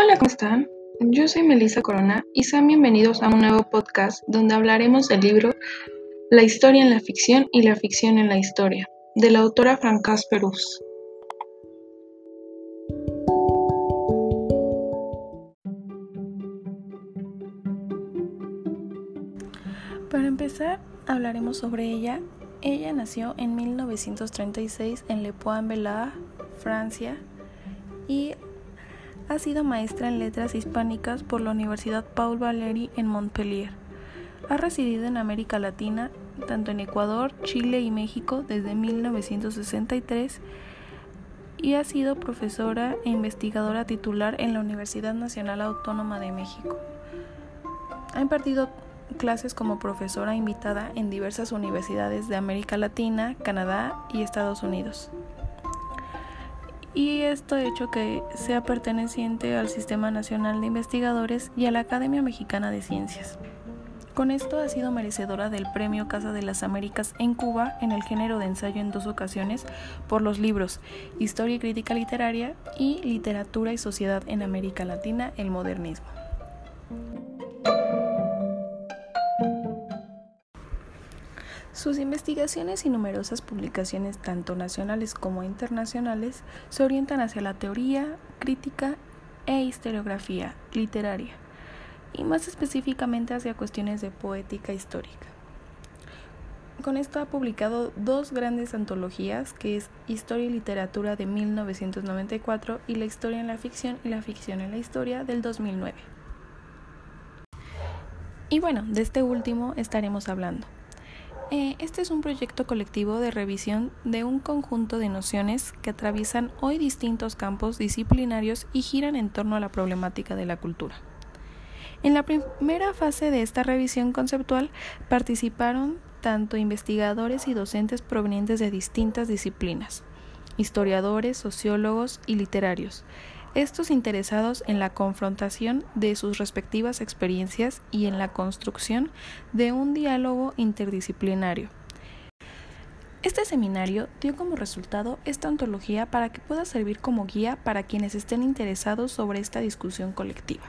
Hola, ¿cómo están? Yo soy Melissa Corona y sean bienvenidos a un nuevo podcast donde hablaremos del libro La historia en la ficción y la ficción en la historia, de la autora Francas Perús. Para empezar, hablaremos sobre ella. Ella nació en 1936 en Le Point-Bellard, Francia, y ha sido maestra en letras hispánicas por la Universidad Paul Valéry en Montpellier. Ha residido en América Latina, tanto en Ecuador, Chile y México desde 1963 y ha sido profesora e investigadora titular en la Universidad Nacional Autónoma de México. Ha impartido clases como profesora invitada en diversas universidades de América Latina, Canadá y Estados Unidos y esto ha hecho que sea perteneciente al Sistema Nacional de Investigadores y a la Academia Mexicana de Ciencias. Con esto ha sido merecedora del Premio Casa de las Américas en Cuba en el género de ensayo en dos ocasiones por los libros Historia y Crítica Literaria y Literatura y Sociedad en América Latina, el Modernismo. Sus investigaciones y numerosas publicaciones, tanto nacionales como internacionales, se orientan hacia la teoría, crítica e historiografía literaria, y más específicamente hacia cuestiones de poética histórica. Con esto ha publicado dos grandes antologías, que es Historia y Literatura de 1994 y La Historia en la Ficción y la Ficción en la Historia del 2009. Y bueno, de este último estaremos hablando. Eh, este es un proyecto colectivo de revisión de un conjunto de nociones que atraviesan hoy distintos campos disciplinarios y giran en torno a la problemática de la cultura. En la primera fase de esta revisión conceptual participaron tanto investigadores y docentes provenientes de distintas disciplinas, historiadores, sociólogos y literarios, estos interesados en la confrontación de sus respectivas experiencias y en la construcción de un diálogo interdisciplinario. Este seminario dio como resultado esta ontología para que pueda servir como guía para quienes estén interesados sobre esta discusión colectiva.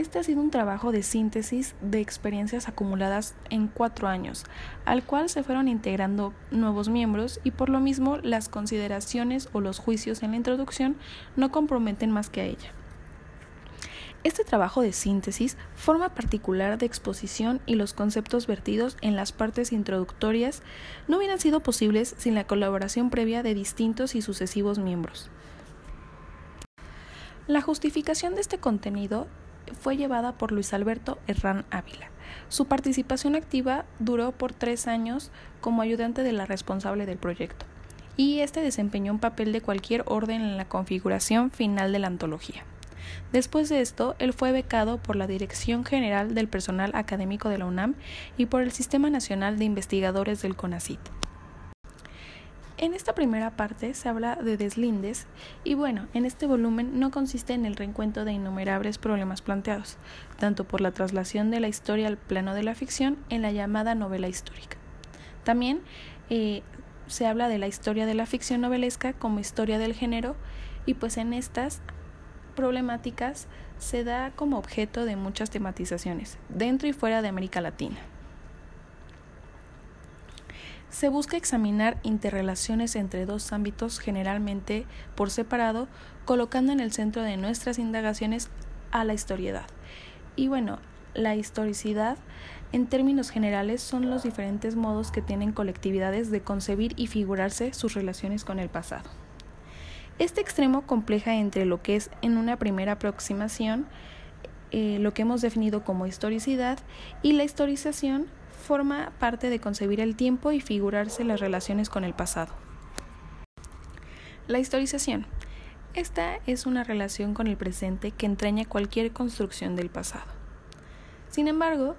Este ha sido un trabajo de síntesis de experiencias acumuladas en cuatro años, al cual se fueron integrando nuevos miembros y por lo mismo las consideraciones o los juicios en la introducción no comprometen más que a ella. Este trabajo de síntesis forma particular de exposición y los conceptos vertidos en las partes introductorias no hubieran sido posibles sin la colaboración previa de distintos y sucesivos miembros. La justificación de este contenido fue llevada por Luis Alberto Herrán Ávila. Su participación activa duró por tres años como ayudante de la responsable del proyecto, y este desempeñó un papel de cualquier orden en la configuración final de la antología. Después de esto, él fue becado por la Dirección General del Personal Académico de la UNAM y por el Sistema Nacional de Investigadores del CONACIT. En esta primera parte se habla de deslindes y bueno, en este volumen no consiste en el reencuentro de innumerables problemas planteados, tanto por la traslación de la historia al plano de la ficción en la llamada novela histórica. También eh, se habla de la historia de la ficción novelesca como historia del género y pues en estas problemáticas se da como objeto de muchas tematizaciones, dentro y fuera de América Latina. Se busca examinar interrelaciones entre dos ámbitos generalmente por separado, colocando en el centro de nuestras indagaciones a la historiedad. Y bueno, la historicidad en términos generales son los diferentes modos que tienen colectividades de concebir y figurarse sus relaciones con el pasado. Este extremo compleja entre lo que es en una primera aproximación eh, lo que hemos definido como historicidad y la historización forma parte de concebir el tiempo y figurarse las relaciones con el pasado. La historización. Esta es una relación con el presente que entraña cualquier construcción del pasado. Sin embargo,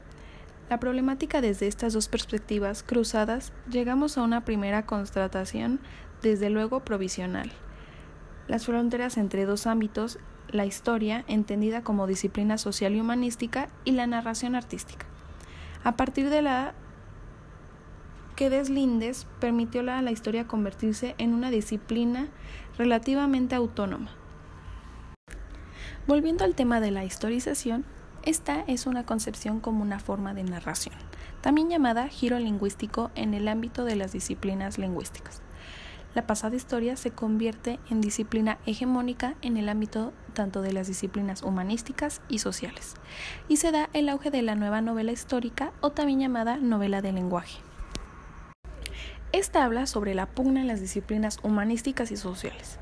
la problemática desde estas dos perspectivas cruzadas llegamos a una primera constatación desde luego provisional. Las fronteras entre dos ámbitos, la historia, entendida como disciplina social y humanística, y la narración artística a partir de la que Deslindes permitió a la historia convertirse en una disciplina relativamente autónoma. Volviendo al tema de la historización, esta es una concepción como una forma de narración, también llamada giro lingüístico en el ámbito de las disciplinas lingüísticas. La pasada historia se convierte en disciplina hegemónica en el ámbito tanto de las disciplinas humanísticas y sociales, y se da el auge de la nueva novela histórica o también llamada novela del lenguaje. Esta habla sobre la pugna en las disciplinas humanísticas y sociales,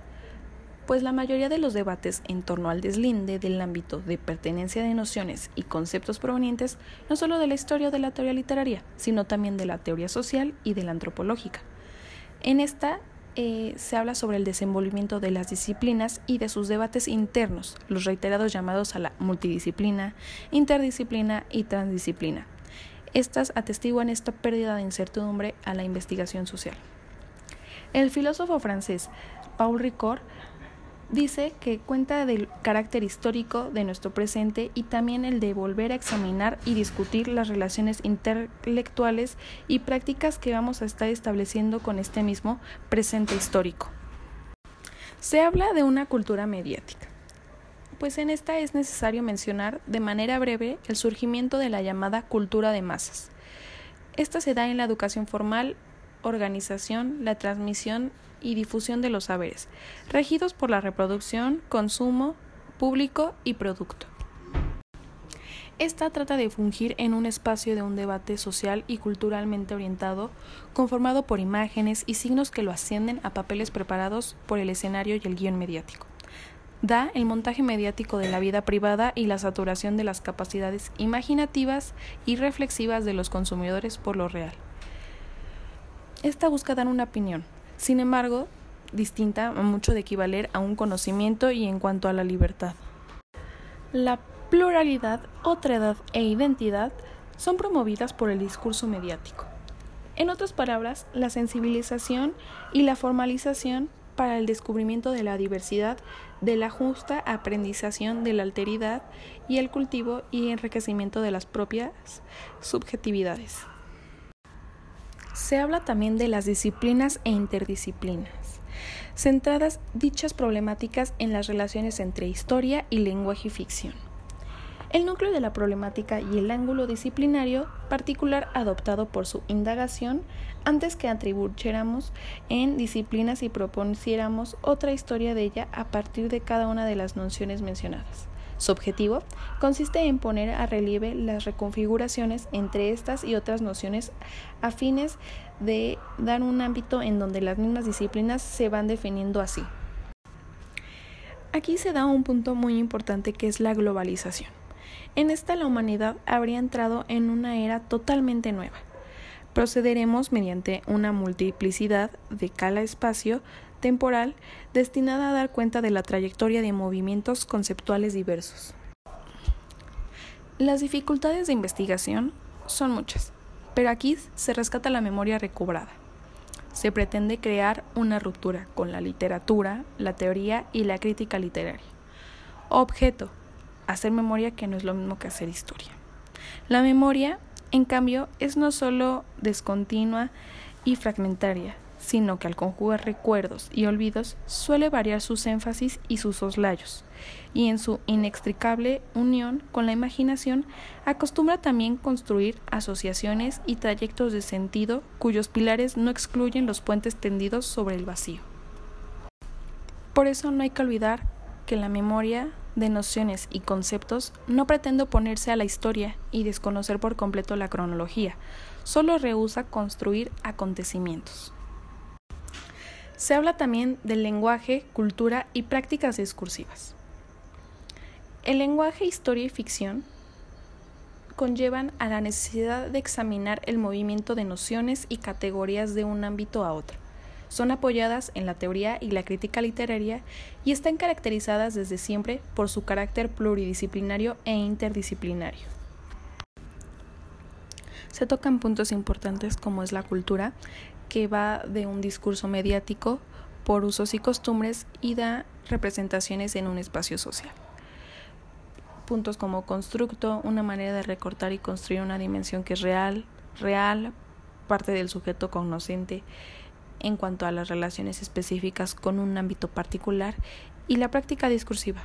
pues la mayoría de los debates en torno al deslinde del ámbito de pertenencia de nociones y conceptos provenientes no solo de la historia o de la teoría literaria, sino también de la teoría social y de la antropológica. En esta eh, se habla sobre el desenvolvimiento de las disciplinas y de sus debates internos, los reiterados llamados a la multidisciplina, interdisciplina y transdisciplina. Estas atestiguan esta pérdida de incertidumbre a la investigación social. El filósofo francés Paul Ricoeur dice que cuenta del carácter histórico de nuestro presente y también el de volver a examinar y discutir las relaciones intelectuales y prácticas que vamos a estar estableciendo con este mismo presente histórico. Se habla de una cultura mediática, pues en esta es necesario mencionar de manera breve el surgimiento de la llamada cultura de masas. Esta se da en la educación formal, organización, la transmisión y difusión de los saberes, regidos por la reproducción, consumo, público y producto. Esta trata de fungir en un espacio de un debate social y culturalmente orientado, conformado por imágenes y signos que lo ascienden a papeles preparados por el escenario y el guion mediático. Da el montaje mediático de la vida privada y la saturación de las capacidades imaginativas y reflexivas de los consumidores por lo real. Esta busca dar una opinión, sin embargo, distinta mucho de equivaler a un conocimiento y en cuanto a la libertad. La pluralidad, otredad e identidad son promovidas por el discurso mediático. En otras palabras, la sensibilización y la formalización para el descubrimiento de la diversidad, de la justa aprendización de la alteridad y el cultivo y enriquecimiento de las propias subjetividades. Se habla también de las disciplinas e interdisciplinas, centradas dichas problemáticas en las relaciones entre historia y lenguaje y ficción. El núcleo de la problemática y el ángulo disciplinario particular adoptado por su indagación antes que atribuyéramos en disciplinas y propusiéramos otra historia de ella a partir de cada una de las nociones mencionadas. Su objetivo consiste en poner a relieve las reconfiguraciones entre estas y otras nociones a fines de dar un ámbito en donde las mismas disciplinas se van definiendo así. Aquí se da un punto muy importante que es la globalización. En esta la humanidad habría entrado en una era totalmente nueva. Procederemos mediante una multiplicidad de cala espacio temporal destinada a dar cuenta de la trayectoria de movimientos conceptuales diversos. Las dificultades de investigación son muchas, pero aquí se rescata la memoria recobrada. Se pretende crear una ruptura con la literatura, la teoría y la crítica literaria. Objeto, hacer memoria que no es lo mismo que hacer historia. La memoria, en cambio, es no solo descontinua y fragmentaria, sino que al conjugar recuerdos y olvidos suele variar sus énfasis y sus soslayos, y en su inextricable unión con la imaginación acostumbra también construir asociaciones y trayectos de sentido cuyos pilares no excluyen los puentes tendidos sobre el vacío. Por eso no hay que olvidar que la memoria de nociones y conceptos no pretende oponerse a la historia y desconocer por completo la cronología, solo rehúsa construir acontecimientos. Se habla también del lenguaje, cultura y prácticas discursivas. El lenguaje, historia y ficción conllevan a la necesidad de examinar el movimiento de nociones y categorías de un ámbito a otro. Son apoyadas en la teoría y la crítica literaria y están caracterizadas desde siempre por su carácter pluridisciplinario e interdisciplinario. Se tocan puntos importantes como es la cultura, que va de un discurso mediático por usos y costumbres y da representaciones en un espacio social. Puntos como constructo, una manera de recortar y construir una dimensión que es real, real, parte del sujeto cognoscente en cuanto a las relaciones específicas con un ámbito particular y la práctica discursiva,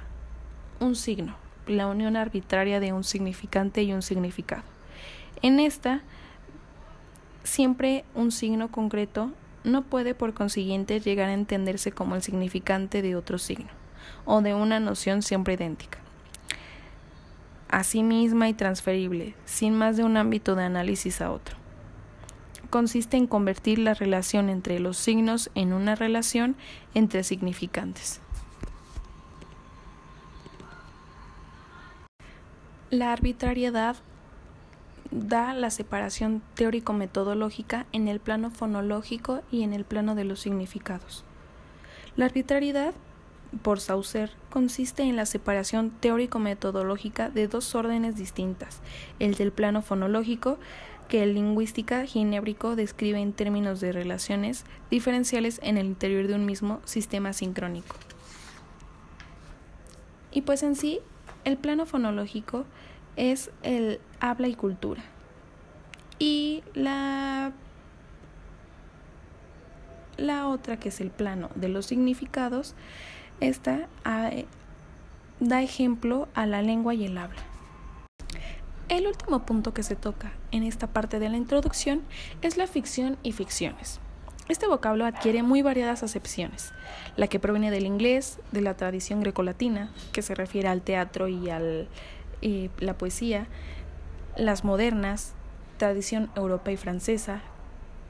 un signo, la unión arbitraria de un significante y un significado. En esta, siempre un signo concreto no puede por consiguiente llegar a entenderse como el significante de otro signo o de una noción siempre idéntica. Así misma y transferible, sin más de un ámbito de análisis a otro. Consiste en convertir la relación entre los signos en una relación entre significantes. La arbitrariedad da la separación teórico-metodológica en el plano fonológico y en el plano de los significados. La arbitrariedad, por Saucer, consiste en la separación teórico-metodológica de dos órdenes distintas, el del plano fonológico, que el lingüística ginébrico describe en términos de relaciones diferenciales en el interior de un mismo sistema sincrónico. Y pues en sí, el plano fonológico es el habla y cultura. Y la, la otra, que es el plano de los significados, esta ah, da ejemplo a la lengua y el habla. El último punto que se toca en esta parte de la introducción es la ficción y ficciones. Este vocablo adquiere muy variadas acepciones, la que proviene del inglés, de la tradición grecolatina, que se refiere al teatro y la poesía, las modernas, tradición europea y francesa,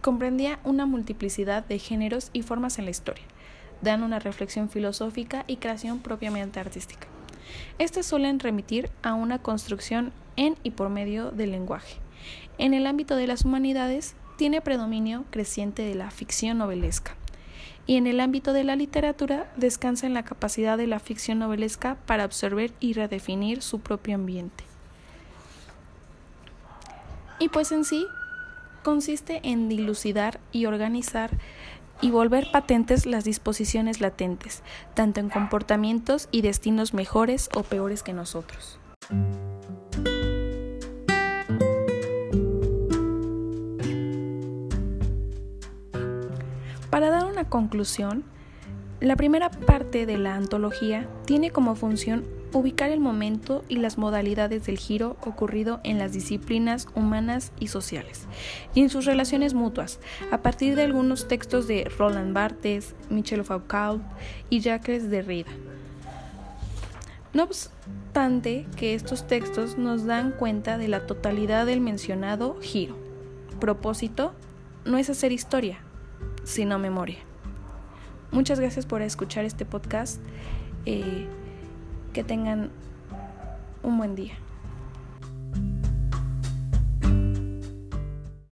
comprendía una multiplicidad de géneros y formas en la historia, dan una reflexión filosófica y creación propiamente artística. Estas suelen remitir a una construcción en y por medio del lenguaje. En el ámbito de las humanidades, tiene predominio creciente de la ficción novelesca y en el ámbito de la literatura descansa en la capacidad de la ficción novelesca para absorber y redefinir su propio ambiente. Y pues en sí consiste en dilucidar y organizar y volver patentes las disposiciones latentes, tanto en comportamientos y destinos mejores o peores que nosotros. Conclusión, la primera parte de la antología tiene como función ubicar el momento y las modalidades del giro ocurrido en las disciplinas humanas y sociales y en sus relaciones mutuas, a partir de algunos textos de Roland Barthes, Michel Foucault y Jacques Derrida. No obstante que estos textos nos dan cuenta de la totalidad del mencionado giro. Propósito no es hacer historia, sino memoria. Muchas gracias por escuchar este podcast. Eh, que tengan un buen día.